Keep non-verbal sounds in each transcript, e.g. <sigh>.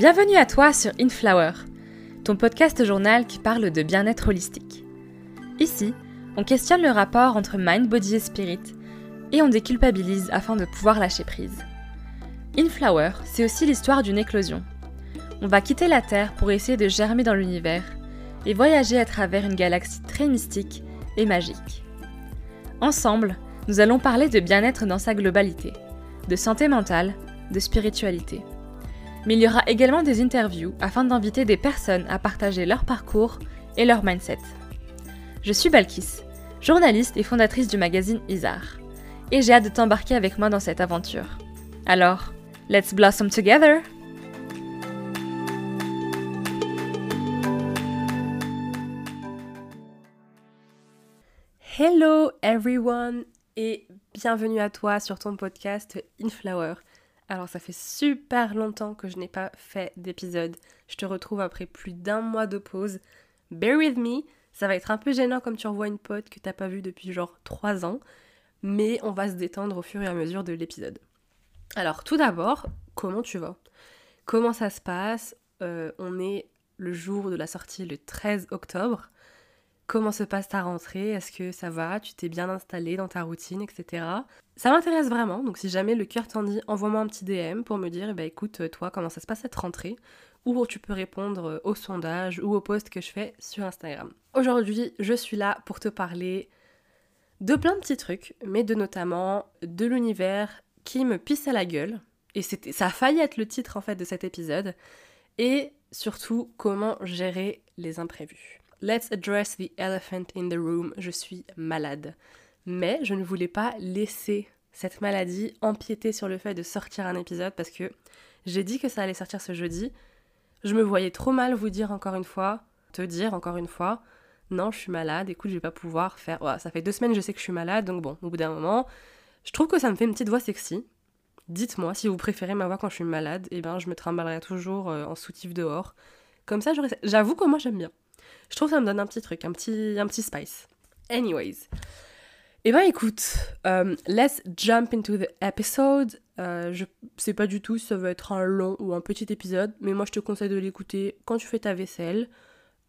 Bienvenue à toi sur Inflower, ton podcast journal qui parle de bien-être holistique. Ici, on questionne le rapport entre mind, body et spirit et on déculpabilise afin de pouvoir lâcher prise. Inflower, c'est aussi l'histoire d'une éclosion. On va quitter la Terre pour essayer de germer dans l'univers et voyager à travers une galaxie très mystique et magique. Ensemble, nous allons parler de bien-être dans sa globalité, de santé mentale, de spiritualité. Mais il y aura également des interviews afin d'inviter des personnes à partager leur parcours et leur mindset. Je suis Balkis, journaliste et fondatrice du magazine Isar, et j'ai hâte de t'embarquer avec moi dans cette aventure. Alors, let's blossom together! Hello everyone et bienvenue à toi sur ton podcast Inflower. Alors ça fait super longtemps que je n'ai pas fait d'épisode. Je te retrouve après plus d'un mois de pause. Bear with me, ça va être un peu gênant comme tu revois une pote que t'as pas vue depuis genre 3 ans, mais on va se détendre au fur et à mesure de l'épisode. Alors tout d'abord, comment tu vas? Comment ça se passe? Euh, On est le jour de la sortie le 13 octobre. Comment se passe ta rentrée Est-ce que ça va Tu t'es bien installé dans ta routine, etc. Ça m'intéresse vraiment, donc si jamais le cœur t'en dit, envoie-moi un petit DM pour me dire, eh ben, écoute, toi, comment ça se passe cette rentrée Ou tu peux répondre au sondage ou au post que je fais sur Instagram. Aujourd'hui, je suis là pour te parler de plein de petits trucs, mais de notamment de l'univers qui me pisse à la gueule. Et ça a failli être le titre en fait de cet épisode. Et surtout, comment gérer les imprévus. Let's address the elephant in the room. Je suis malade. Mais je ne voulais pas laisser cette maladie empiéter sur le fait de sortir un épisode parce que j'ai dit que ça allait sortir ce jeudi. Je me voyais trop mal vous dire encore une fois, te dire encore une fois, non, je suis malade, écoute, je vais pas pouvoir faire. Ça fait deux semaines, je sais que je suis malade, donc bon, au bout d'un moment, je trouve que ça me fait une petite voix sexy. Dites-moi si vous préférez ma voix quand je suis malade, et ben je me trimballerai toujours euh, en soutif dehors. Comme ça, j'avoue que moi j'aime bien. Je trouve que ça me donne un petit truc, un petit, un petit spice. Anyways. Eh ben écoute, euh, let's jump into the episode. Euh, je sais pas du tout si ça va être un long ou un petit épisode, mais moi je te conseille de l'écouter quand tu fais ta vaisselle,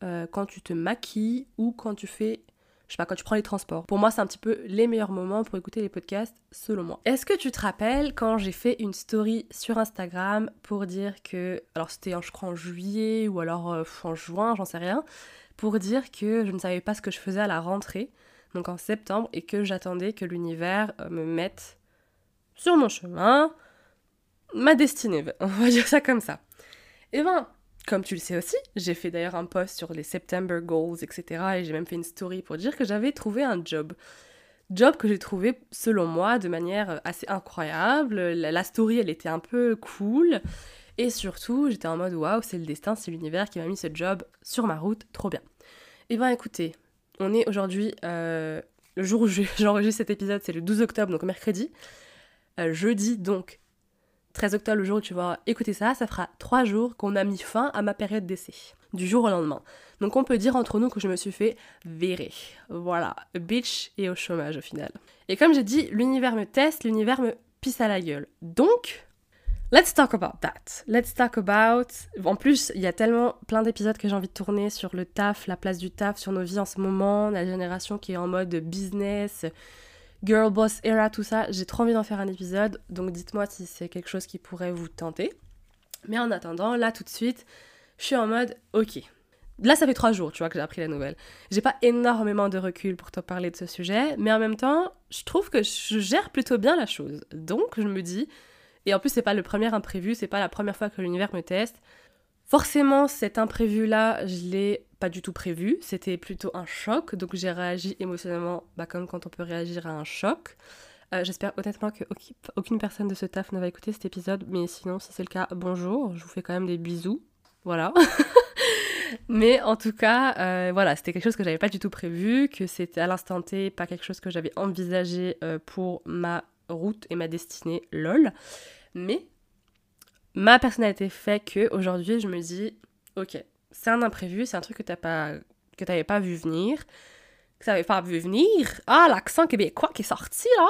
euh, quand tu te maquilles ou quand tu fais, je sais pas, quand tu prends les transports. Pour moi, c'est un petit peu les meilleurs moments pour écouter les podcasts, selon moi. Est-ce que tu te rappelles quand j'ai fait une story sur Instagram pour dire que, alors c'était je crois en juillet ou alors euh, en juin, j'en sais rien, pour dire que je ne savais pas ce que je faisais à la rentrée, donc en septembre, et que j'attendais que l'univers euh, me mette sur mon chemin ma destinée, on va dire ça comme ça. Et ben, comme tu le sais aussi, j'ai fait d'ailleurs un post sur les September Goals, etc. Et j'ai même fait une story pour dire que j'avais trouvé un job. Job que j'ai trouvé, selon moi, de manière assez incroyable. La, story, elle était un peu cool. Et surtout, j'étais en mode waouh, c'est le destin, c'est l'univers qui m'a mis ce job sur ma route, trop bien. Et ben écoutez, on est aujourd'hui, euh, le jour où je- <laughs> j'enregistre cet épisode, c'est le 12 octobre, donc mercredi. Euh, jeudi, donc 13 octobre, le jour où tu vas écouter ça, ça fera trois jours qu'on a mis fin à ma période d'essai, du jour au lendemain. Donc on peut dire entre nous que je me suis fait virer. Voilà, bitch et au chômage au final. Et comme j'ai dit, l'univers me teste, l'univers me pisse à la gueule. Donc, let's talk about that. Let's talk about... En plus, il y a tellement plein d'épisodes que j'ai envie de tourner sur le taf, la place du taf, sur nos vies en ce moment, la génération qui est en mode business, girl boss era, tout ça. J'ai trop envie d'en faire un épisode, donc dites-moi si c'est quelque chose qui pourrait vous tenter. Mais en attendant, là tout de suite, je suis en mode ok. Là, ça fait trois jours, tu vois, que j'ai appris la nouvelle. J'ai pas énormément de recul pour te parler de ce sujet, mais en même temps, je trouve que je gère plutôt bien la chose. Donc, je me dis, et en plus, c'est pas le premier imprévu, c'est pas la première fois que l'univers me teste. Forcément, cet imprévu-là, je l'ai pas du tout prévu. C'était plutôt un choc, donc j'ai réagi émotionnellement bah, comme quand on peut réagir à un choc. Euh, J'espère honnêtement que aucune- aucune personne de ce taf ne va écouter cet épisode, mais sinon, si c'est le cas, bonjour, je vous fais quand même des bisous. Voilà. <laughs> mais en tout cas, euh, voilà, c'était quelque chose que j'avais pas du tout prévu, que c'était à l'instant T pas quelque chose que j'avais envisagé euh, pour ma route et ma destinée, lol. Mais ma personnalité fait que aujourd'hui, je me dis, ok, c'est un imprévu, c'est un truc que t'as pas, que t'avais pas vu venir, que t'avais pas vu venir. Ah, l'accent québécois qui est sorti là.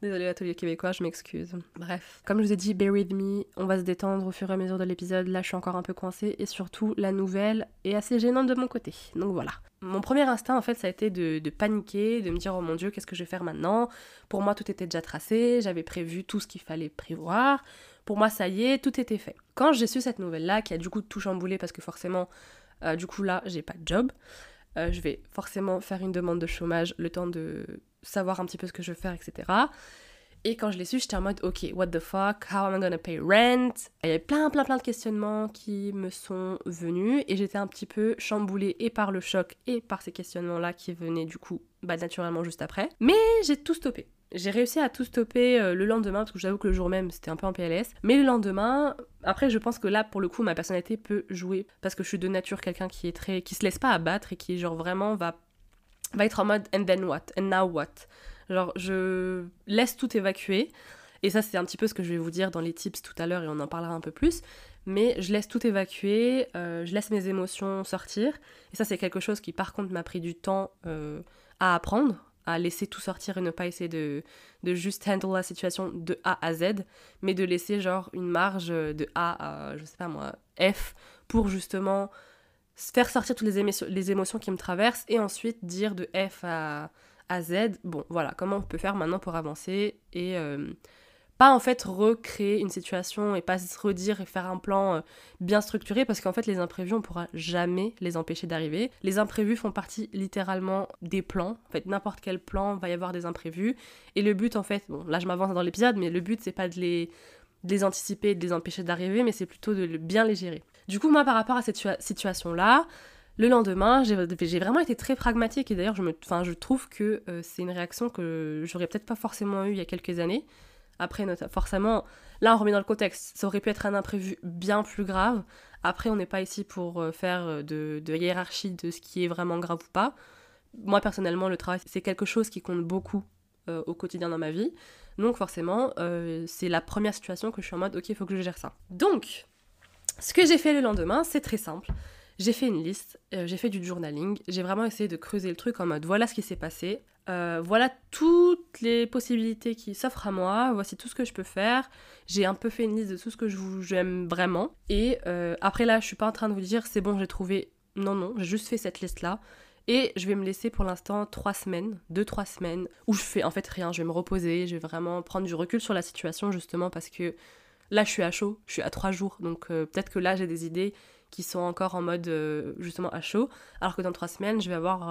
Désolée, atelier québécois, je m'excuse. Bref, comme je vous ai dit, bear with me, on va se détendre au fur et à mesure de l'épisode. Là, je suis encore un peu coincée et surtout, la nouvelle est assez gênante de mon côté. Donc voilà. Mon premier instinct, en fait, ça a été de, de paniquer, de me dire, oh mon dieu, qu'est-ce que je vais faire maintenant? Pour moi, tout était déjà tracé, j'avais prévu tout ce qu'il fallait prévoir. Pour moi, ça y est, tout était fait. Quand j'ai su cette nouvelle-là, qui a du coup tout chamboulé parce que forcément, euh, du coup là, j'ai pas de job, euh, je vais forcément faire une demande de chômage, le temps de savoir un petit peu ce que je veux faire, etc. Et quand je l'ai su, j'étais en mode, ok, what the fuck, how am I gonna pay rent? Il y avait plein, plein, plein de questionnements qui me sont venus et j'étais un petit peu chamboulée et par le choc et par ces questionnements-là qui venaient du coup, bah naturellement juste après. Mais j'ai tout stoppé. J'ai réussi à tout stopper euh, le lendemain, parce que j'avoue que le jour même c'était un peu en PLS. Mais le lendemain, après je pense que là pour le coup ma personnalité peut jouer, parce que je suis de nature quelqu'un qui est très. qui se laisse pas abattre et qui genre vraiment va, va être en mode and then what, and now what? Genre je laisse tout évacuer. Et ça c'est un petit peu ce que je vais vous dire dans les tips tout à l'heure et on en parlera un peu plus. Mais je laisse tout évacuer, euh, je laisse mes émotions sortir. Et ça c'est quelque chose qui par contre m'a pris du temps euh, à apprendre à laisser tout sortir et ne pas essayer de, de juste handle la situation de A à Z, mais de laisser genre une marge de A à, je sais pas moi, F, pour justement faire sortir toutes les, émotions, les émotions qui me traversent et ensuite dire de F à, à Z, bon voilà, comment on peut faire maintenant pour avancer et euh, pas en fait recréer une situation et pas se redire et faire un plan euh, bien structuré parce qu'en fait les imprévus on pourra jamais les empêcher d'arriver. Les imprévus font partie littéralement des plans. En fait n'importe quel plan va y avoir des imprévus et le but en fait, bon là je m'avance dans l'épisode mais le but c'est pas de les, anticiper et de les empêcher d'arriver mais c'est plutôt de bien les gérer. Du coup moi par rapport à cette situation là, le lendemain, j'ai vraiment été très pragmatique et d'ailleurs je, je trouve que euh, c'est une réaction que j'aurais peut-être pas forcément eu il y a quelques années. Après, forcément, là, on remet dans le contexte. Ça aurait pu être un imprévu bien plus grave. Après, on n'est pas ici pour euh, faire euh, de, hiérarchie de ce qui est vraiment grave ou pas. Moi, personnellement, le travail, c'est quelque chose qui compte beaucoup euh, au quotidien dans ma vie. Donc, forcément, c'est la première situation que je suis en mode, ok, il faut que je gère ça. Donc, ce que j'ai fait le lendemain, c'est très simple. J'ai fait une liste, j'ai fait du journaling, j'ai vraiment essayé de creuser le truc en mode voilà ce qui s'est passé, euh, voilà toutes les possibilités qui s'offrent à moi, voici tout ce que je peux faire. J'ai un peu fait une liste de tout ce que j'aime vraiment. Et euh, après là, je suis pas en train de vous dire c'est bon, j'ai trouvé. Non, non, j'ai juste fait cette liste-là. Et je vais me laisser pour l'instant trois semaines, deux, trois semaines, où je fais en fait rien, je vais me reposer, je vais vraiment prendre du recul sur la situation justement parce que là je suis à chaud, je suis à trois jours, donc euh, peut-être que là j'ai des idées qui sont encore en mode justement à chaud, alors que dans trois semaines je vais avoir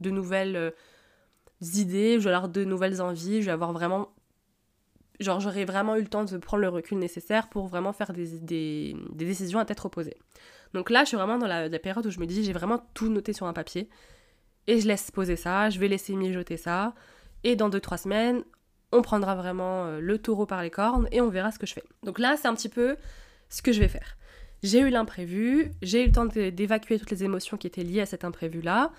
de nouvelles idées, je vais avoir de nouvelles envies, je vais avoir vraiment. Genre, j'aurais vraiment eu le temps de prendre le recul nécessaire pour vraiment faire des, décisions à tête reposée. Donc là, je suis vraiment dans la, période où je me dis, j'ai vraiment tout noté sur un papier. Et je laisse poser ça, je vais laisser mijoter ça. Et dans 2-3 semaines, on prendra vraiment euh, le taureau par les cornes et on verra ce que je fais. Donc là, c'est un petit peu ce que je vais faire. J'ai eu l'imprévu, j'ai eu le temps d'évacuer toutes les émotions qui étaient liées à cet imprévu-là.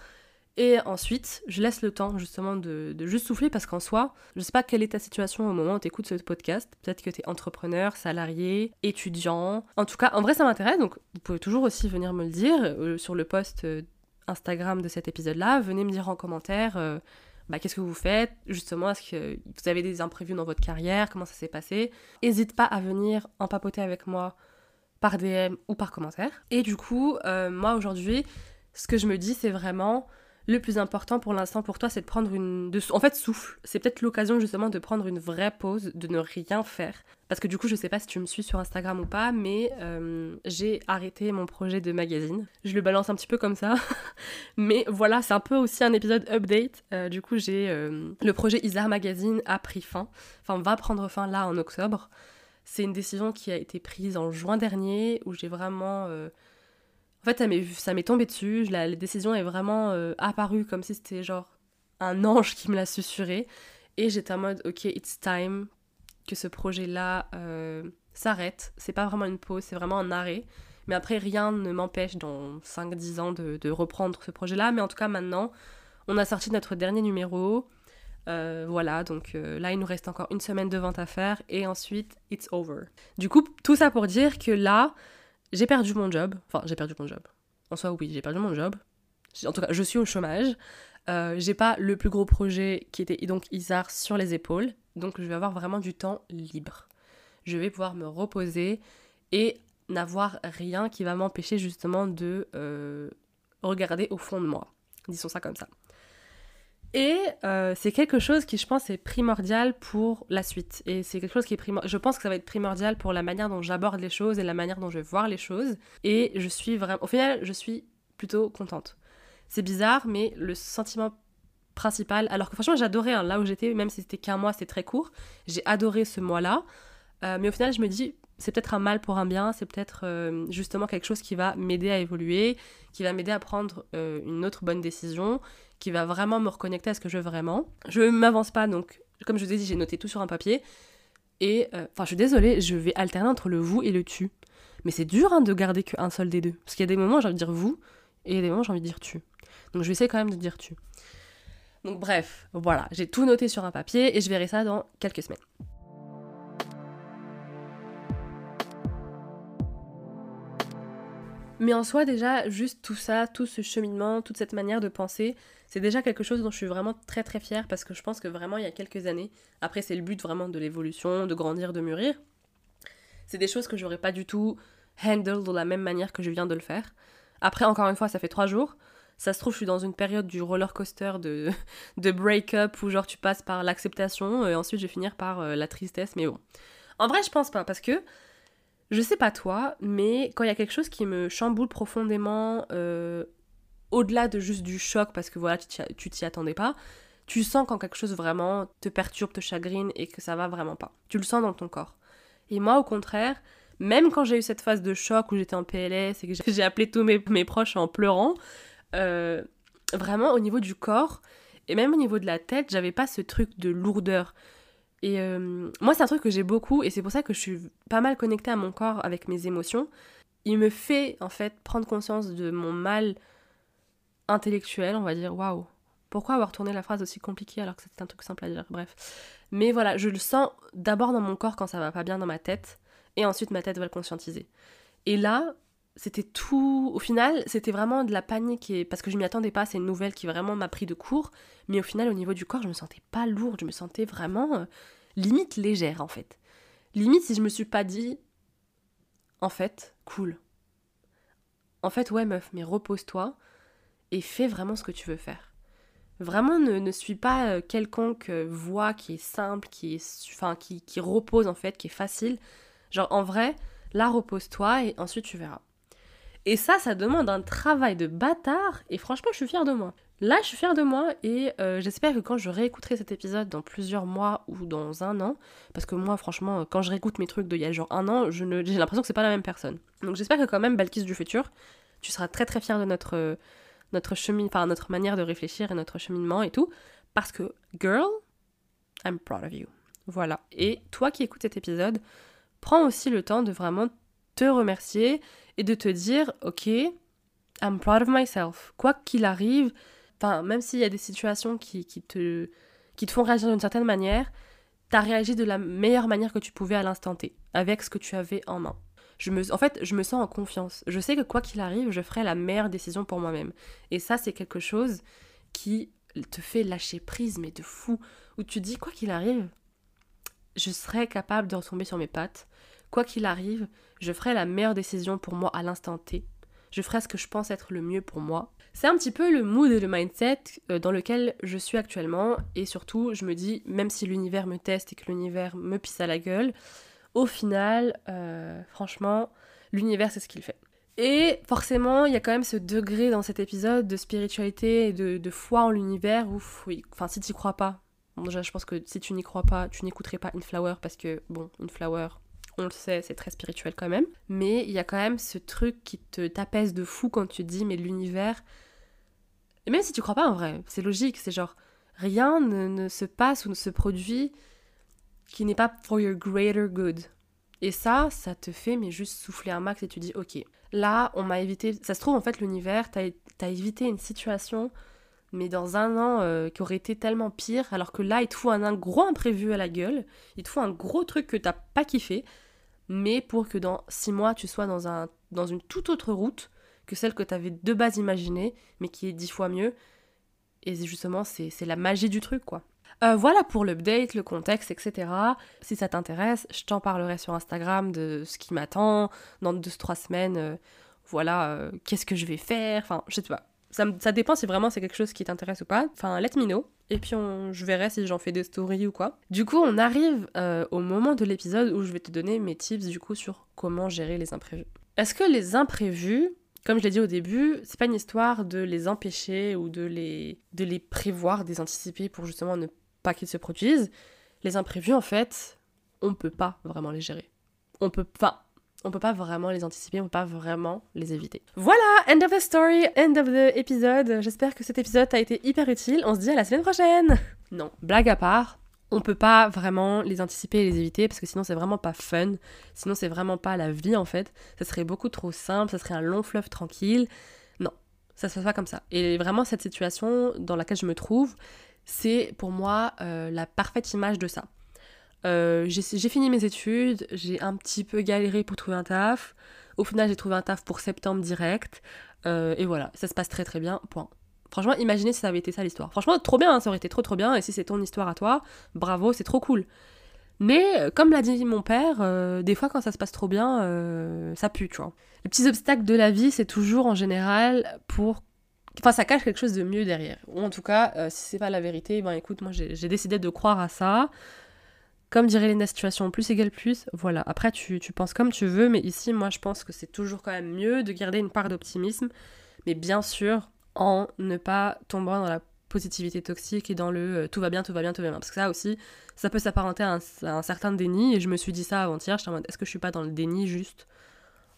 Et ensuite, je laisse le temps justement de, juste souffler parce qu'en soi, je sais pas quelle est ta situation au moment où tu écoutes ce podcast. Peut-être que tu es entrepreneur, salarié, étudiant. En tout cas, en vrai, ça m'intéresse. Donc, vous pouvez toujours aussi venir me le dire euh, sur le post euh, Instagram de cet épisode-là. Venez me dire en commentaire. Euh, bah, qu'est-ce que vous faites? Justement, est-ce que vous avez des imprévus dans votre carrière? Comment ça s'est passé? N'hésite pas à venir en papoter avec moi par DM ou par commentaire. Et du coup, moi aujourd'hui, ce que je me dis, c'est vraiment le plus important pour l'instant pour toi, c'est de prendre une. En fait, souffle. C'est peut-être l'occasion justement de prendre une vraie pause, de ne rien faire. Parce que du coup, je sais pas si tu me suis sur Instagram ou pas, mais euh, j'ai arrêté mon projet de magazine. Je le balance un petit peu comme ça. <laughs> mais voilà, c'est un peu aussi un épisode update. Euh, du coup, j'ai. Euh, le projet Isar Magazine a pris fin. Enfin, va prendre fin là en octobre. C'est une décision qui a été prise en juin dernier où j'ai vraiment en fait, ça m'est tombé dessus. La, décision est vraiment euh, apparue comme si c'était genre un ange qui me l'a susurré. Et j'étais en mode, ok, it's time que ce projet-là euh, s'arrête. C'est pas vraiment une pause, c'est vraiment un arrêt. Mais après, rien ne m'empêche dans 5-10 ans de, reprendre ce projet-là. Mais en tout cas, maintenant, on a sorti notre dernier numéro. Euh, voilà, donc là, il nous reste encore une semaine de vente à faire. Et ensuite, it's over. Du coup, tout ça pour dire que là, j'ai perdu mon job. Enfin, j'ai perdu mon job. En soi, oui, j'ai perdu mon job. En tout cas, je suis au chômage. Euh, j'ai pas le plus gros projet qui était donc Isar sur les épaules. donc je vais avoir vraiment du temps libre. Je vais pouvoir me reposer et n'avoir rien qui va m'empêcher justement de euh, regarder au fond de moi. Disons ça comme ça. Et euh, c'est quelque chose qui, je pense, est primordial pour la suite. Et c'est quelque chose qui est primordial. Je pense que ça va être primordial pour la manière dont j'aborde les choses et la manière dont je vais voir les choses. Et je suis vraiment. Au final, je suis plutôt contente. C'est bizarre, mais le sentiment principal. Alors que franchement, j'adorais hein, là où j'étais, même si c'était qu'un mois, c'était très court. J'ai adoré ce mois-là. Euh, mais au final, je me dis, c'est peut-être un mal pour un bien, c'est peut-être euh, justement quelque chose qui va m'aider à évoluer, qui va m'aider à prendre une autre bonne décision, qui va vraiment me reconnecter à ce que je veux vraiment. Je ne m'avance pas, donc comme je vous ai dit, j'ai noté tout sur un papier. Et, euh, enfin, je suis désolée, je vais alterner entre le vous et le tu. Mais c'est dur hein, de garder qu'un seul des deux. Parce qu'il y a des moments, j'ai envie de dire vous, et il y a des moments, j'ai envie de dire tu. Donc je vais essayer quand même de dire tu. Donc bref, voilà, j'ai tout noté sur un papier et je verrai ça dans quelques semaines. Mais en soi, déjà, juste tout ça, tout ce cheminement, toute cette manière de penser, c'est déjà quelque chose dont je suis vraiment très très fière parce que je pense que vraiment il y a quelques années, après c'est le but vraiment de l'évolution, de grandir, de mûrir, c'est des choses que j'aurais pas du tout handle de la même manière que je viens de le faire. Après, encore une fois, ça fait trois jours. Ça se trouve, je suis dans une période du roller coaster de, <laughs> de break-up où genre tu passes par l'acceptation et ensuite je vais finir par euh, la tristesse, mais bon. En vrai, je pense pas parce que je sais pas toi, mais quand il y a quelque chose qui me chamboule profondément, euh, au-delà de juste du choc, parce que voilà, tu t'y attendais pas, tu sens quand quelque chose vraiment te perturbe, te chagrine et que ça va vraiment pas. Tu le sens dans ton corps. Et moi, au contraire, même quand j'ai eu cette phase de choc où j'étais en PLS et que j'ai <laughs> appelé tous mes, proches en pleurant, euh, vraiment au niveau du corps et même au niveau de la tête, j'avais pas ce truc de lourdeur. Et euh, moi, c'est un truc que j'ai beaucoup, et c'est pour ça que je suis pas mal connectée à mon corps avec mes émotions. Il me fait, en fait, prendre conscience de mon mal intellectuel, on va dire, waouh, pourquoi avoir tourné la phrase aussi compliquée alors que c'était un truc simple à dire Bref. Mais voilà, je le sens d'abord dans mon corps quand ça va pas bien dans ma tête, et ensuite ma tête va le conscientiser. Et là, c'était tout. Au final, c'était vraiment de la panique parce que je m'y attendais pas. C'est une nouvelle qui vraiment m'a pris de court. Mais au final, au niveau du corps, je me sentais pas lourde. Je me sentais vraiment euh, limite légère en fait. Limite si je me suis pas dit, en fait, cool. En fait, ouais meuf, mais repose-toi et fais vraiment ce que tu veux faire. Vraiment, ne, suis pas euh, quelconque euh, voie qui est simple, qui est, enfin, qui, qui repose en fait, qui est facile. Genre en vrai, là repose-toi et ensuite tu verras. Et ça, ça demande un travail de bâtard. Et franchement, je suis fière de moi. Là, je suis fière de moi et euh, j'espère que quand je réécouterai cet épisode dans plusieurs mois ou dans un an, parce que moi, franchement, quand je réécoute mes trucs d'il y a genre un an, j'ai l'impression que c'est pas la même personne. Donc j'espère que quand même, Balkis du futur, tu seras très très fière de notre, notre chemin, enfin notre manière de réfléchir et notre cheminement et tout. Parce que, girl, I'm proud of you. Voilà. Et toi qui écoutes cet épisode, prends aussi le temps de vraiment te remercier et de te dire, ok, I'm proud of myself. Quoi qu'il arrive, enfin, même s'il y a des situations qui, qui, te, qui te font réagir d'une certaine manière, tu as réagi de la meilleure manière que tu pouvais à l'instant T, avec ce que tu avais en main. Je me, en fait, je me sens en confiance. Je sais que quoi qu'il arrive, je ferai la meilleure décision pour moi-même. Et ça, c'est quelque chose qui te fait lâcher prise, mais de fou. Où tu dis, quoi qu'il arrive, je serai capable de retomber sur mes pattes. Quoi qu'il arrive, je ferai la meilleure décision pour moi à l'instant T. Je ferai ce que je pense être le mieux pour moi. C'est un petit peu le mood et le mindset euh, dans lequel je suis actuellement. Et surtout, je me dis, même si l'univers me teste et que l'univers me pisse à la gueule, au final, euh, franchement, l'univers, c'est ce qu'il fait. Et forcément, il y a quand même ce degré dans cet épisode de spiritualité et de, foi en l'univers où, oui, enfin, si tu crois pas, déjà, je pense que si tu n'y crois pas, tu n'écouterais pas Une Flower parce que, bon, Une Flower, on le sait, c'est très spirituel quand même. Mais il y a quand même ce truc qui te t'apaise de fou quand tu dis, mais l'univers. Et même si tu crois pas en vrai, c'est logique, c'est genre, rien ne, se passe ou ne se produit qui n'est pas for your greater good. Et ça, ça te fait mais juste souffler un max et tu dis, ok, là, on m'a évité. Ça se trouve, en fait, l'univers, t'as as évité une situation mais dans un an euh, qui aurait été tellement pire, alors que là, il te faut un, gros imprévu à la gueule, il te faut un gros truc que t'as pas kiffé, mais pour que dans six mois, tu sois dans, un, dans une toute autre route que celle que tu avais de base imaginée, mais qui est dix fois mieux. Et justement, c'est la magie du truc, quoi. Euh, voilà pour l'update, le contexte, etc. Si ça t'intéresse, je t'en parlerai sur Instagram de ce qui m'attend dans deux, trois semaines. Euh, voilà, euh, qu'est-ce que je vais faire. Enfin, je sais pas. Ça, ça dépend si vraiment c'est quelque chose qui t'intéresse ou pas. Enfin, let me know. Et puis je verrai si j'en fais des stories ou quoi. Du coup, on arrive au moment de l'épisode où je vais te donner mes tips du coup sur comment gérer les imprévus. Est-ce que les imprévus, comme je l'ai dit au début, c'est pas une histoire de les empêcher ou de les, de les prévoir, des anticiper pour justement ne pas qu'ils se produisent. Les imprévus, en fait, on peut pas vraiment les gérer. On peut pas. On peut pas vraiment les anticiper, on peut pas vraiment les éviter. Voilà, end of the story, end of the episode. J'espère que cet épisode t'a été hyper utile. On se dit à la semaine prochaine. Non, blague à part, on peut pas vraiment les anticiper et les éviter parce que sinon c'est vraiment pas fun, sinon c'est vraiment pas la vie en fait. Ça serait beaucoup trop simple, ça serait un long fleuve tranquille. Non, ça se passe pas comme ça. Et vraiment cette situation dans laquelle je me trouve, c'est pour moi euh, la parfaite image de ça. Euh, j'ai fini mes études, j'ai un petit peu galéré pour trouver un taf. Au final, j'ai trouvé un taf pour septembre direct. Euh, et voilà, ça se passe très très bien, point. Franchement, imaginez si ça avait été ça l'histoire. Franchement, trop bien, hein, ça aurait été trop trop bien. Et si c'est ton histoire à toi, bravo, c'est trop cool. Mais comme l'a dit mon père, des fois quand ça se passe trop bien, ça pue, tu vois. Les petits obstacles de la vie, c'est toujours en général pour Enfin, ça cache quelque chose de mieux derrière. Ou en tout cas, euh, si c'est pas la vérité, ben écoute, moi j'ai décidé de croire à ça. Comme dirait les situation plus égale plus, voilà. Après, tu, tu, penses comme tu veux, mais ici, moi je pense que c'est toujours quand même mieux de garder une part d'optimisme, mais bien sûr, en ne pas tomber dans la positivité toxique et dans le euh, tout va bien, tout va bien, tout va bien. Parce que ça aussi, ça peut s'apparenter à, un certain déni, et je me suis dit ça avant-hier, j'étais en mode, est-ce que je suis pas dans le déni juste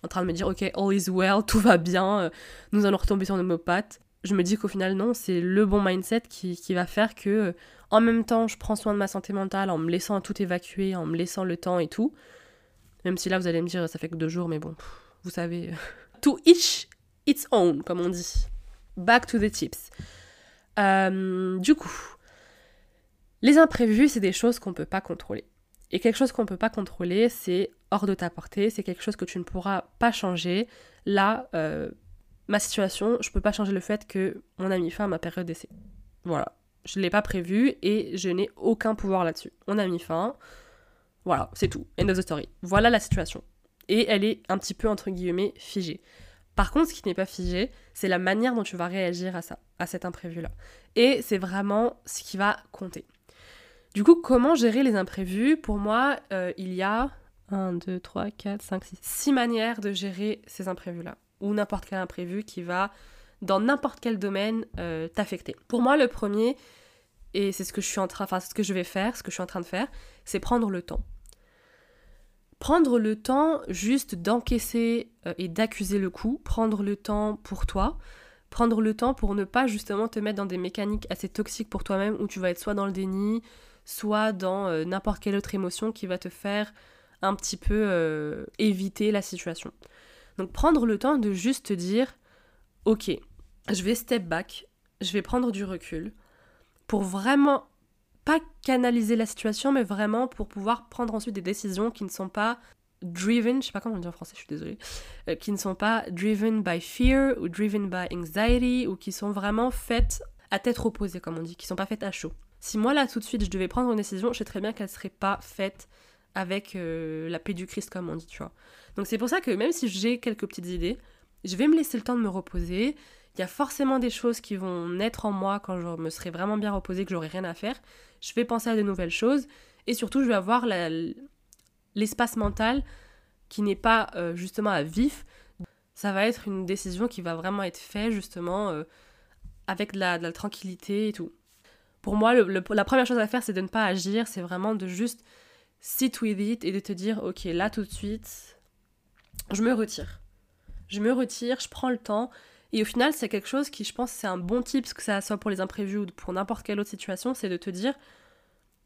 en train de me dire, ok, all is well, <laughs> tout va bien, euh, nous allons retomber sur nos pattes je me dis qu'au final, non, c'est le bon mindset qui, va faire que, en même temps, je prends soin de ma santé mentale en me laissant tout évacuer, en me laissant le temps et tout. Même si là, vous allez me dire, ça fait que deux jours, mais bon, vous savez. <laughs> to each its own, comme on dit. Back to the tips. Euh, du coup, les imprévus, c'est des choses qu'on ne peut pas contrôler. Et quelque chose qu'on ne peut pas contrôler, c'est hors de ta portée, c'est quelque chose que tu ne pourras pas changer. Là, euh, ma situation, je peux pas changer le fait que mon ami fin à ma période d'essai. Voilà. Je ne l'ai pas prévu et je n'ai aucun pouvoir là-dessus. On a mis fin. Voilà, c'est tout. End of the story. Voilà la situation. Et elle est un petit peu, entre guillemets, figée. Par contre, ce qui n'est pas figé, c'est la manière dont tu vas réagir à ça, à cet imprévu-là. Et c'est vraiment ce qui va compter. Du coup, comment gérer les imprévus? Pour moi, euh, il y a 1, 2, 3, 4, 5, 6, 6 manières de gérer ces imprévus-là ou n'importe quel imprévu qui va, dans n'importe quel domaine, euh, t'affecter. Pour moi, le premier, et c'est ce que je suis en train, enfin, ce que je vais faire, ce que je suis en train de faire, c'est prendre le temps. Prendre le temps juste d'encaisser euh, et d'accuser le coup, prendre le temps pour toi, prendre le temps pour ne pas justement te mettre dans des mécaniques assez toxiques pour toi-même où tu vas être soit dans le déni, soit dans euh, n'importe quelle autre émotion qui va te faire un petit peu éviter la situation. Donc prendre le temps de juste te dire, ok, je vais step back, je vais prendre du recul pour vraiment pas canaliser la situation, mais vraiment pour pouvoir prendre ensuite des décisions qui ne sont pas driven, je sais pas comment on dit en français, je suis désolée, euh, qui ne sont pas driven by fear ou driven by anxiety ou qui sont vraiment faites à tête opposée, comme on dit, qui sont pas faites à chaud. Si moi là tout de suite je devais prendre une décision, je sais très bien qu'elle serait pas faite avec euh, la paix du Christ, comme on dit, tu vois. Donc c'est pour ça que même si j'ai quelques petites idées, je vais me laisser le temps de me reposer. Il y a forcément des choses qui vont naître en moi quand je me serai vraiment bien reposée, que j'aurai rien à faire. Je vais penser à de nouvelles choses et surtout je vais avoir l'espace mental qui n'est pas euh, justement à vif. Ça va être une décision qui va vraiment être faite justement euh, avec de la, tranquillité et tout. Pour moi, la première chose à faire, c'est de ne pas agir, c'est vraiment de juste sit with it et de te dire, ok, là tout de suite, je me retire. Je me retire, je prends le temps. Et au final, c'est quelque chose qui, je pense, c'est un bon tip, que ça soit pour les imprévus ou pour n'importe quelle autre situation, c'est de te dire,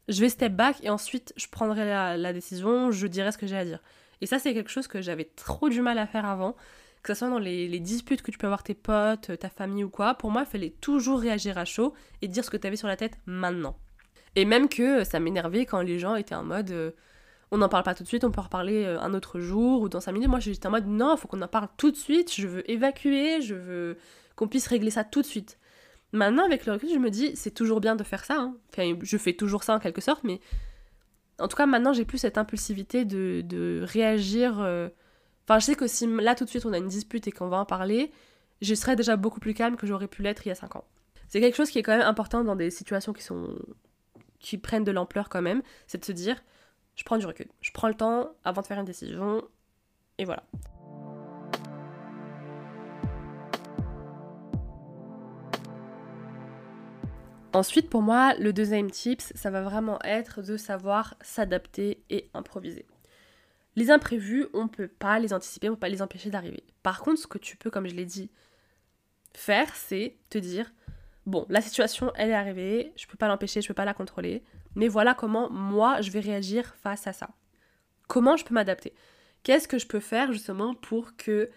je vais step back et ensuite je prendrai la, décision, je dirai ce que j'ai à dire. Et ça, c'est quelque chose que j'avais trop du mal à faire avant, que ce soit dans les, disputes que tu peux avoir tes potes, ta famille ou quoi. Pour moi, il fallait toujours réagir à chaud et dire ce que tu avais sur la tête maintenant. Et même que ça m'énervait quand les gens étaient en mode euh, on n'en parle pas tout de suite, on peut en reparler euh, un autre jour ou dans 5 minutes. Moi j'étais en mode non, faut qu'on en parle tout de suite, je veux évacuer, je veux qu'on puisse régler ça tout de suite. Maintenant, avec le recul, je me dis, c'est toujours bien de faire ça. Hein. Je fais toujours ça en quelque sorte, mais en tout cas, maintenant, j'ai plus cette impulsivité de, réagir. Euh, enfin, je sais que si là, tout de suite, on a une dispute et qu'on va en parler, je serais déjà beaucoup plus calme que j'aurais pu l'être il y a 5 ans. C'est quelque chose qui est quand même important dans des situations qui sont qui prennent de l'ampleur quand même, c'est de se dire je prends du recul, je prends le temps avant de faire une décision et voilà. Ensuite, pour moi, le deuxième tips, ça va vraiment être de savoir s'adapter et improviser. Les imprévus, on ne peut pas les anticiper, on ne peut pas les empêcher d'arriver. Par contre, ce que tu peux, comme je l'ai dit, faire, c'est te dire bon, la situation, elle est arrivée, je peux pas l'empêcher, je peux pas la contrôler, mais voilà comment moi, je vais réagir face à ça. Comment je peux m'adapter? Qu'est-ce que je peux faire justement pour que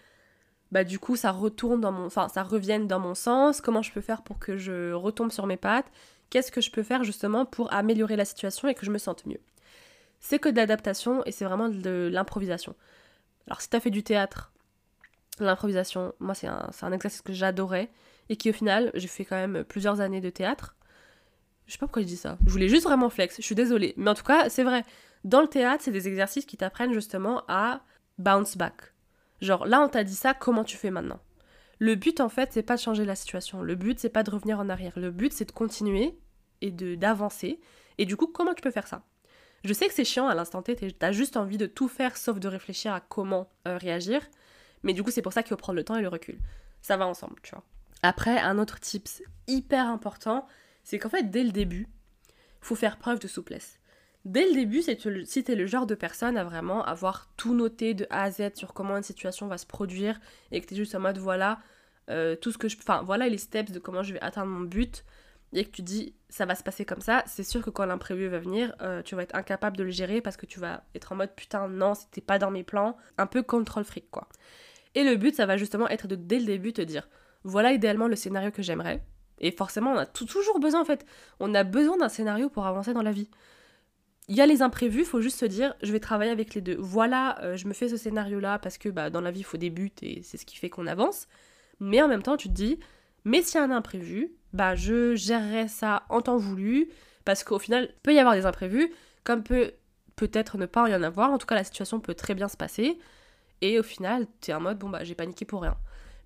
bah du coup ça retourne dans mon enfin ça revienne dans mon sens? Comment je peux faire pour que je retombe sur mes pattes? Qu'est-ce que je peux faire justement pour améliorer la situation et que je me sente mieux? C'est que de l'adaptation et c'est vraiment de l'improvisation. Alors si tu as fait du théâtre l'improvisation moi c'est un, un exercice que j'adorais et qui au final j'ai fait quand même plusieurs années de théâtre. Je sais pas pourquoi je dis ça. Je voulais juste vraiment flex. Je suis désolée. Mais en tout cas c'est vrai. Dans le théâtre c'est des exercices qui t'apprennent justement à bounce back. Genre là on t'a dit ça, comment tu fais maintenant? Le but en fait c'est pas de changer la situation, le but c'est pas de revenir en arrière, le but c'est de continuer et de d'avancer. Et du coup comment tu peux faire ça? Je sais que c'est chiant à l'instant T, t'as juste envie de tout faire sauf de réfléchir à comment euh, réagir, mais du coup c'est pour ça qu'il faut prendre le temps et le recul. Ça va ensemble, tu vois. Après un autre tips hyper important, c'est qu'en fait dès le début, faut faire preuve de souplesse. Dès le début, si tu es le genre de personne à vraiment avoir tout noté de A à Z sur comment une situation va se produire et que tu es juste en mode voilà, euh, tout ce que je. Voilà les steps de comment je vais atteindre mon but et que tu dis ça va se passer comme ça, c'est sûr que quand l'imprévu va venir, euh, tu vas être incapable de le gérer parce que tu vas être en mode putain, non, c'était pas dans mes plans, un peu contrôle fric quoi. Et le but, ça va justement être de dès le début te dire voilà idéalement le scénario que j'aimerais. Et forcément, on a toujours besoin en fait. On a besoin d'un scénario pour avancer dans la vie il y a les imprévus, faut juste se dire, je vais travailler avec les deux. Voilà, euh, je me fais ce scénario-là parce que bah, dans la vie, il faut des buts et c'est ce qui fait qu'on avance. Mais en même temps, tu te dis, mais s'il y a un imprévu, bah, je gérerai ça en temps voulu parce qu'au final, peut y avoir des imprévus, comme peut peut-être ne pas y en avoir. En tout cas, la situation peut très bien se passer. Et au final, tu es en mode, bon, bah, j'ai paniqué pour rien.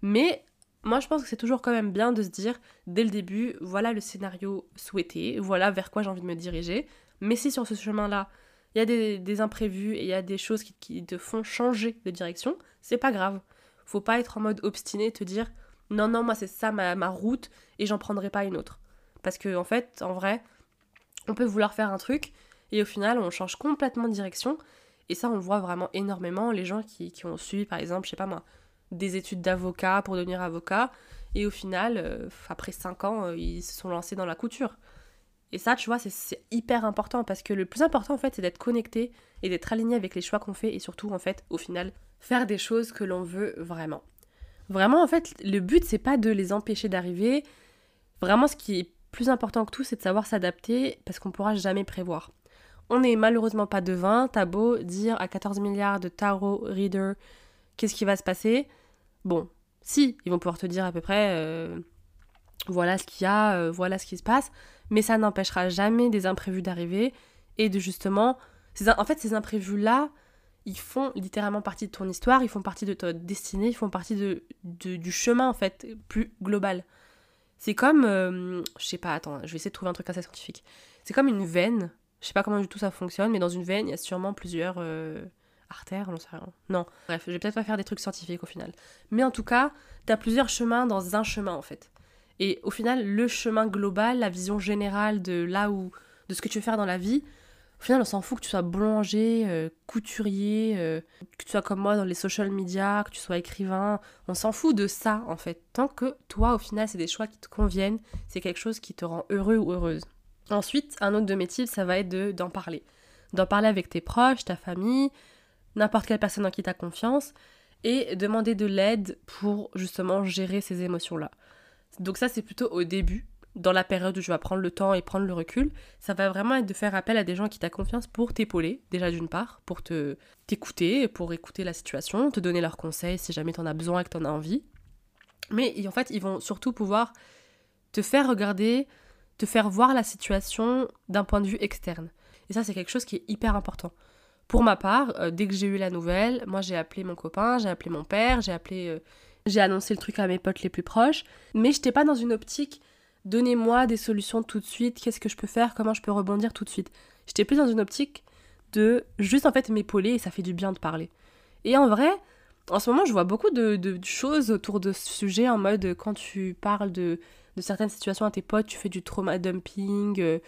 Mais moi, je pense que c'est toujours quand même bien de se dire, dès le début, voilà le scénario souhaité, voilà vers quoi j'ai envie de me diriger. Mais si sur ce chemin-là, il y a des, imprévus et il y a des choses qui, te font changer de direction, c'est pas grave. Faut pas être en mode obstiné, te dire non, non, moi c'est ça ma, route et j'en prendrai pas une autre. Parce que fait, en vrai, on peut vouloir faire un truc et au final, on change complètement de direction. Et ça, on le voit vraiment énormément. Les gens qui, qui ont suivi, par exemple, je sais pas moi, des études d'avocat pour devenir avocat, et au final, euh, après 5 ans, euh, ils se sont lancés dans la couture. Et ça, tu vois, c'est hyper important parce que le plus important, en fait, c'est d'être connecté et d'être aligné avec les choix qu'on fait et surtout, en fait, au final, faire des choses que l'on veut vraiment. Vraiment, en fait, le but, c'est pas de les empêcher d'arriver. Vraiment, ce qui est plus important que tout, c'est de savoir s'adapter parce qu'on pourra jamais prévoir. On n'est malheureusement pas devin. T'as beau dire à 14 milliards de tarot readers qu'est-ce qui va se passer? Bon, si, ils vont pouvoir te dire à peu près euh, voilà ce qu'il y a, euh, voilà ce qui se passe mais ça n'empêchera jamais des imprévus d'arriver et de justement... En fait, ces imprévus-là, ils font littéralement partie de ton histoire, ils font partie de ta destinée, ils font partie de, du chemin en fait plus global. C'est comme, euh, je sais pas, attends, je vais essayer de trouver un truc assez scientifique. C'est comme une veine, je sais pas comment du tout ça fonctionne, mais dans une veine, il y a sûrement plusieurs artères, on sait rien. Non, bref, je vais peut-être pas faire des trucs scientifiques au final. Mais en tout cas, t'as plusieurs chemins dans un chemin en fait. Et au final, le chemin global, la vision générale de là où, de ce que tu veux faire dans la vie, au final, on s'en fout que tu sois boulanger, euh, couturier, euh, que tu sois comme moi dans les social media, que tu sois écrivain. On s'en fout de ça, en fait. Tant que toi, au final, c'est des choix qui te conviennent, c'est quelque chose qui te rend heureux ou heureuse. Ensuite, un autre de mes tips, ça va être de, d'en parler. D'en parler avec tes proches, ta famille, n'importe quelle personne en qui tu as confiance, et demander de l'aide pour justement gérer ces émotions-là. Donc ça, c'est plutôt au début, dans la période où je vais prendre le temps et prendre le recul. Ça va vraiment être de faire appel à des gens qui t'ont confiance pour t'épauler, déjà d'une part, pour te t'écouter, pour écouter la situation, te donner leurs conseils si jamais t'en as besoin et que t'en as envie. Mais en fait, ils vont surtout pouvoir te faire regarder, te faire voir la situation d'un point de vue externe. Et ça, c'est quelque chose qui est hyper important. Pour ma part, euh, dès que j'ai eu la nouvelle, moi j'ai appelé mon copain, j'ai appelé mon père, j'ai appelé, euh, j'ai annoncé le truc à mes potes les plus proches, mais j'étais pas dans une optique donnez-moi des solutions tout de suite, qu'est-ce que je peux faire, comment je peux rebondir tout de suite. J'étais plus dans une optique de juste en fait m'épauler et ça fait du bien de parler. Et en vrai, en ce moment, je vois beaucoup de, de choses autour de ce sujet en mode quand tu parles de, de certaines situations à tes potes, tu fais du trauma dumping. Euh,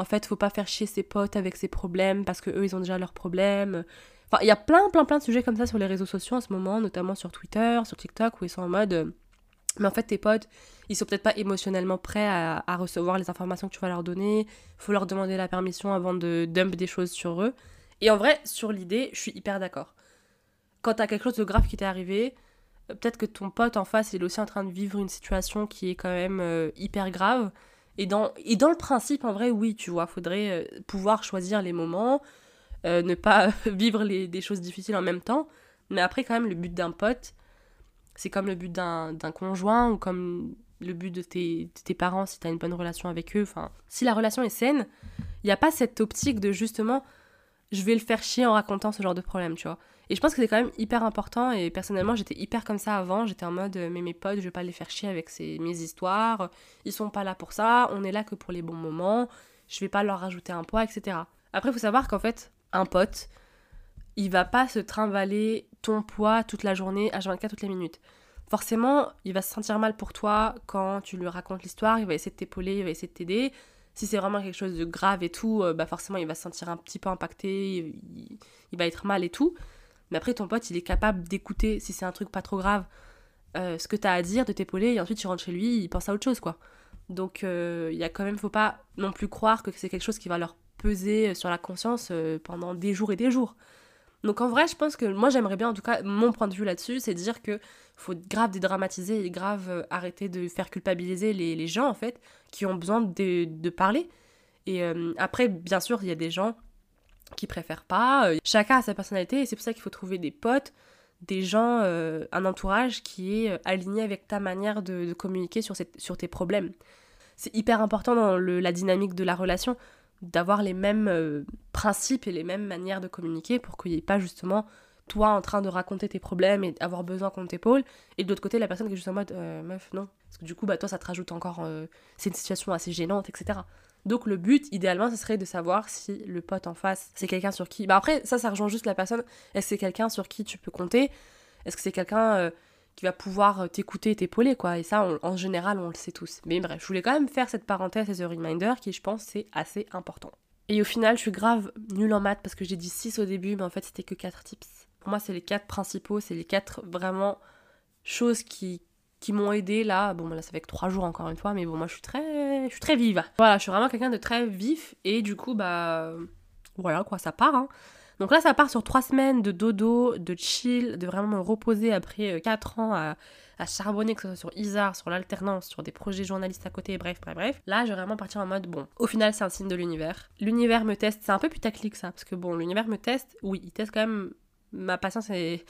en fait, faut pas faire chier ses potes avec ses problèmes parce que eux, ils ont déjà leurs problèmes. Enfin, il y a plein, plein, plein de sujets comme ça sur les réseaux sociaux en ce moment, notamment sur Twitter, sur TikTok, où ils sont en mode. Euh, mais en fait, tes potes, ils sont peut-être pas émotionnellement prêts à, recevoir les informations que tu vas leur donner. Faut leur demander la permission avant de dump des choses sur eux. Et en vrai, sur l'idée, je suis hyper d'accord. Quand t'as quelque chose de grave qui t'est arrivé, peut-être que ton pote en face il est aussi en train de vivre une situation qui est quand même euh, hyper grave. Et dans, et dans le principe, en vrai, oui, tu vois, faudrait euh, pouvoir choisir les moments, euh, ne pas <laughs> vivre les, des choses difficiles en même temps. Mais après, quand même, le but d'un pote, c'est comme le but d'un conjoint ou comme le but de tes, de tes parents si tu as une bonne relation avec eux. Enfin, si la relation est saine, il n'y a pas cette optique de justement, je vais le faire chier en racontant ce genre de problème, tu vois. Et je pense que c'est quand même hyper important. Et personnellement, j'étais hyper comme ça avant. J'étais en mode, mais mes potes, je vais pas les faire chier avec ces, mes histoires. Ils sont pas là pour ça. On est là que pour les bons moments. Je vais pas leur rajouter un poids, etc. Après, il faut savoir qu'en fait, un pote, il va pas se trimballer ton poids toute la journée, H24, toutes les minutes. Forcément, il va se sentir mal pour toi quand tu lui racontes l'histoire. Il va essayer de t'épauler, il va essayer de t'aider. Si c'est vraiment quelque chose de grave et tout, euh, bah forcément, il va se sentir un petit peu impacté. il, va être mal et tout. Mais après, ton pote, il est capable d'écouter, si c'est un truc pas trop grave, euh, ce que t'as à dire, de t'épauler, et ensuite tu rentres chez lui, il pense à autre chose, quoi. Donc, euh, il y a quand même, faut pas non plus croire que c'est quelque chose qui va leur peser sur la conscience euh, pendant des jours et des jours. Donc en vrai, je pense que moi j'aimerais bien, en tout cas, mon point de vue là-dessus, c'est de dire que faut grave dédramatiser et grave arrêter de faire culpabiliser les, gens en fait qui ont besoin de, de parler. Et après, bien sûr, il y a des gens qui préfèrent pas. Euh, chacun a sa personnalité et c'est pour ça qu'il faut trouver des potes, des gens, euh, un entourage qui est euh, aligné avec ta manière de, communiquer sur, sur tes problèmes. C'est hyper important dans le, la dynamique de la relation d'avoir les mêmes principes et les mêmes manières de communiquer pour qu'il n'y ait pas justement toi en train de raconter tes problèmes et avoir besoin qu'on t'épaule. Et de l'autre côté la personne qui est juste en mode meuf non. Parce que du coup bah toi ça te rajoute encore c'est une situation assez gênante etc donc le but, idéalement, ce serait de savoir si le pote en face, c'est quelqu'un sur qui... Bah après, ça, ça rejoint juste la personne. Est-ce que c'est quelqu'un sur qui tu peux compter? Est-ce que c'est quelqu'un euh, va pouvoir euh, t'écouter et t'épauler, quoi Et ça, en général, on le sait tous. Mais bref, je voulais quand même faire cette parenthèse et ce reminder qui, je pense, c'est assez important. Et au final, je suis grave nulle en maths parce que j'ai dit 6 au début, mais en fait, c'était que 4 tips. Pour moi, c'est les 4 principaux, c'est les 4 vraiment choses qui, qui m'ont aidé là. Bon, là, ça fait que trois jours encore une fois, mais bon, moi, je suis très, je suis très vive. Voilà, je suis vraiment quelqu'un de très vif et du coup, bah, voilà quoi, ça part. Hein. Donc là, ça part sur trois semaines de dodo, de chill, de vraiment me reposer après euh, quatre ans à, charbonner, que ce soit sur Isar, sur l'alternance, sur des projets journalistes à côté, bref, bref, bref. Là, je vais vraiment partir en mode, bon, au final, c'est un signe de l'univers. L'univers me teste, c'est un peu putaclic ça, parce que bon, l'univers me teste, oui, il teste quand même ma patience et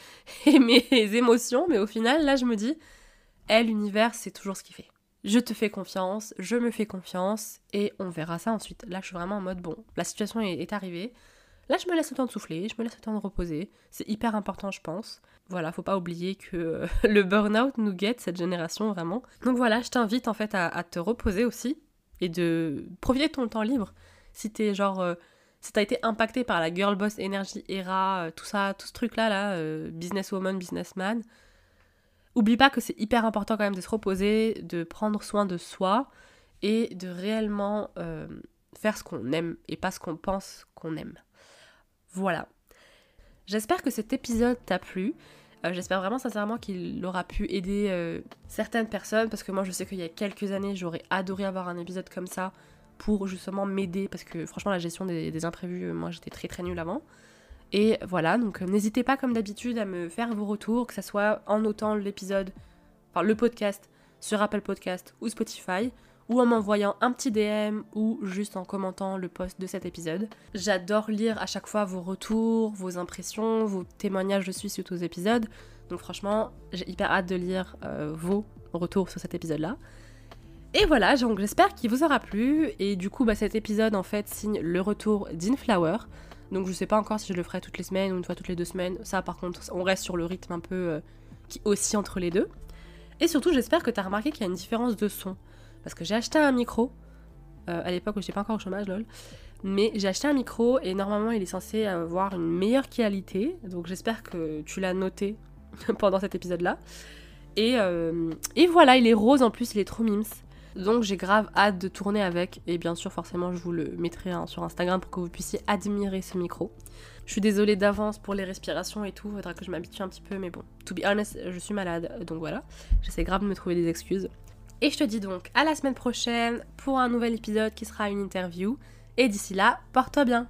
<laughs> mes émotions, mais au final, là, je me dis, elle, l'univers, c'est toujours ce qu'il fait. Je te fais confiance, je me fais confiance, et on verra ça ensuite. Là, je suis vraiment en mode, bon, la situation est, arrivée. Là, je me laisse le temps de souffler, je me laisse le temps de reposer. C'est hyper important, je pense. Voilà, faut pas oublier que <laughs> le burn-out nous guette, cette génération, vraiment. Donc voilà, je t'invite en fait à, te reposer aussi, et de profiter de ton temps libre. Si t'es genre... Euh, si t'as été impacté par la girl boss énergie era, euh, tout ça, tout ce truc là, là, euh, businesswoman, businessman, Oublie pas que c'est hyper important quand même de se reposer, de prendre soin de soi et de réellement euh, faire ce qu'on aime et pas ce qu'on pense qu'on aime. Voilà. J'espère que cet épisode t'a plu. Euh, j'espère vraiment sincèrement qu'il aura pu aider euh, certaines personnes parce que moi je sais qu'il y a quelques années j'aurais adoré avoir un épisode comme ça pour justement m'aider parce que franchement la gestion des, des imprévus moi j'étais très très nulle avant. Et voilà, donc euh, n'hésitez pas comme d'habitude à me faire vos retours, que ce soit en notant l'épisode, enfin le podcast sur Apple Podcast ou Spotify, ou en m'envoyant un petit DM ou juste en commentant le post de cet épisode. J'adore lire à chaque fois vos retours, vos impressions, vos témoignages de suite aux épisodes. Donc franchement, j'ai hyper hâte de lire euh, vos retours sur cet épisode-là. Et voilà, donc j'espère qu'il vous aura plu. Et du coup, bah, cet épisode en fait signe le retour d'Inflower. Donc je sais pas encore si je le ferai toutes les semaines ou une fois toutes les deux semaines. Ça par contre, on reste sur le rythme un peu euh, qui oscille entre les deux. Et surtout, j'espère que tu as remarqué qu'il y a une différence de son. Parce que j'ai acheté un micro, euh, à l'époque où j'étais pas encore au chômage, lol. Mais j'ai acheté un micro et normalement il est censé avoir une meilleure qualité. Donc j'espère que tu l'as noté <laughs> pendant cet épisode-là. Et, euh, et, voilà, il est rose en plus, il est trop mims. Donc j'ai grave hâte de tourner avec. Et bien sûr, forcément, je vous le mettrai hein, sur Instagram pour que vous puissiez admirer ce micro. Je suis désolée d'avance pour les respirations et tout. Faudra que je m'habitue un petit peu, mais bon. To be honest, je suis malade. Donc voilà. J'essaie grave de me trouver des excuses. Et je te dis donc à la semaine prochaine pour un nouvel épisode qui sera une interview. Et d'ici là, porte-toi bien